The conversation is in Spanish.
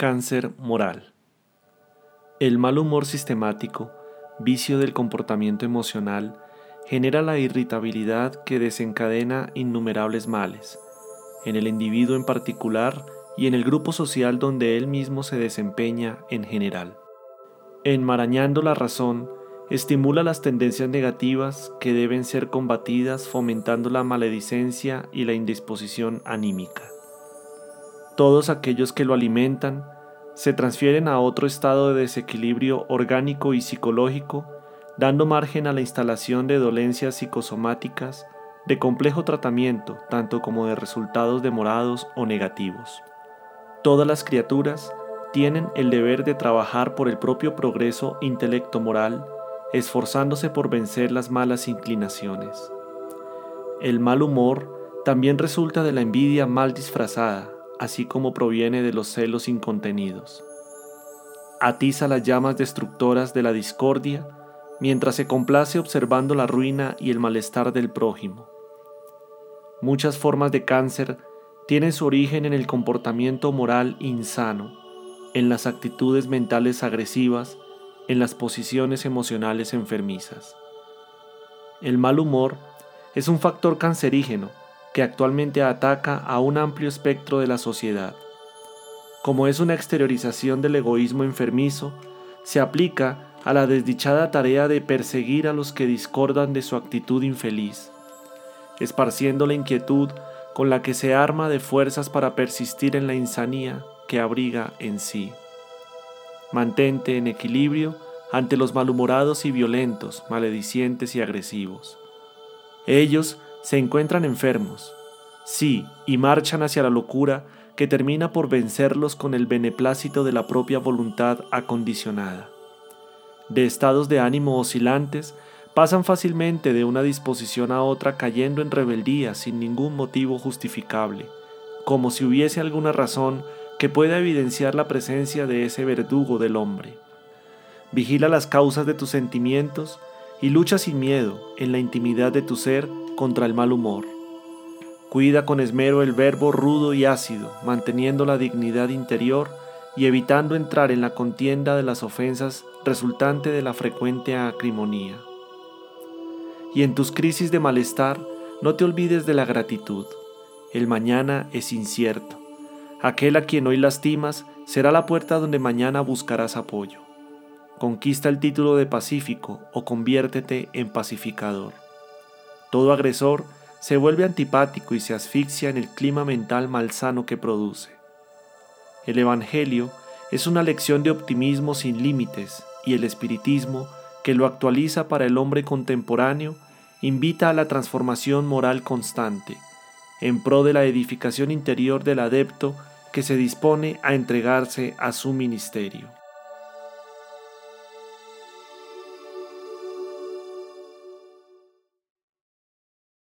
Cáncer moral. El mal humor sistemático, vicio del comportamiento emocional, genera la irritabilidad que desencadena innumerables males, en el individuo en particular y en el grupo social donde él mismo se desempeña en general. Enmarañando la razón, estimula las tendencias negativas que deben ser combatidas fomentando la maledicencia y la indisposición anímica. Todos aquellos que lo alimentan se transfieren a otro estado de desequilibrio orgánico y psicológico, dando margen a la instalación de dolencias psicosomáticas de complejo tratamiento, tanto como de resultados demorados o negativos. Todas las criaturas tienen el deber de trabajar por el propio progreso intelecto-moral, esforzándose por vencer las malas inclinaciones. El mal humor también resulta de la envidia mal disfrazada, así como proviene de los celos incontenidos. Atiza las llamas destructoras de la discordia mientras se complace observando la ruina y el malestar del prójimo. Muchas formas de cáncer tienen su origen en el comportamiento moral insano, en las actitudes mentales agresivas, en las posiciones emocionales enfermizas. El mal humor es un factor cancerígeno que actualmente ataca a un amplio espectro de la sociedad. Como es una exteriorización del egoísmo enfermizo, se aplica a la desdichada tarea de perseguir a los que discordan de su actitud infeliz, esparciendo la inquietud con la que se arma de fuerzas para persistir en la insanía que abriga en sí. Mantente en equilibrio ante los malhumorados y violentos, maledicientes y agresivos. Ellos se encuentran enfermos, sí, y marchan hacia la locura que termina por vencerlos con el beneplácito de la propia voluntad acondicionada. De estados de ánimo oscilantes, pasan fácilmente de una disposición a otra cayendo en rebeldía sin ningún motivo justificable, como si hubiese alguna razón que pueda evidenciar la presencia de ese verdugo del hombre. Vigila las causas de tus sentimientos y lucha sin miedo en la intimidad de tu ser contra el mal humor. Cuida con esmero el verbo rudo y ácido, manteniendo la dignidad interior y evitando entrar en la contienda de las ofensas resultante de la frecuente acrimonía. Y en tus crisis de malestar, no te olvides de la gratitud. El mañana es incierto. Aquel a quien hoy lastimas será la puerta donde mañana buscarás apoyo. Conquista el título de pacífico o conviértete en pacificador. Todo agresor se vuelve antipático y se asfixia en el clima mental malsano que produce. El Evangelio es una lección de optimismo sin límites y el espiritismo, que lo actualiza para el hombre contemporáneo, invita a la transformación moral constante, en pro de la edificación interior del adepto que se dispone a entregarse a su ministerio.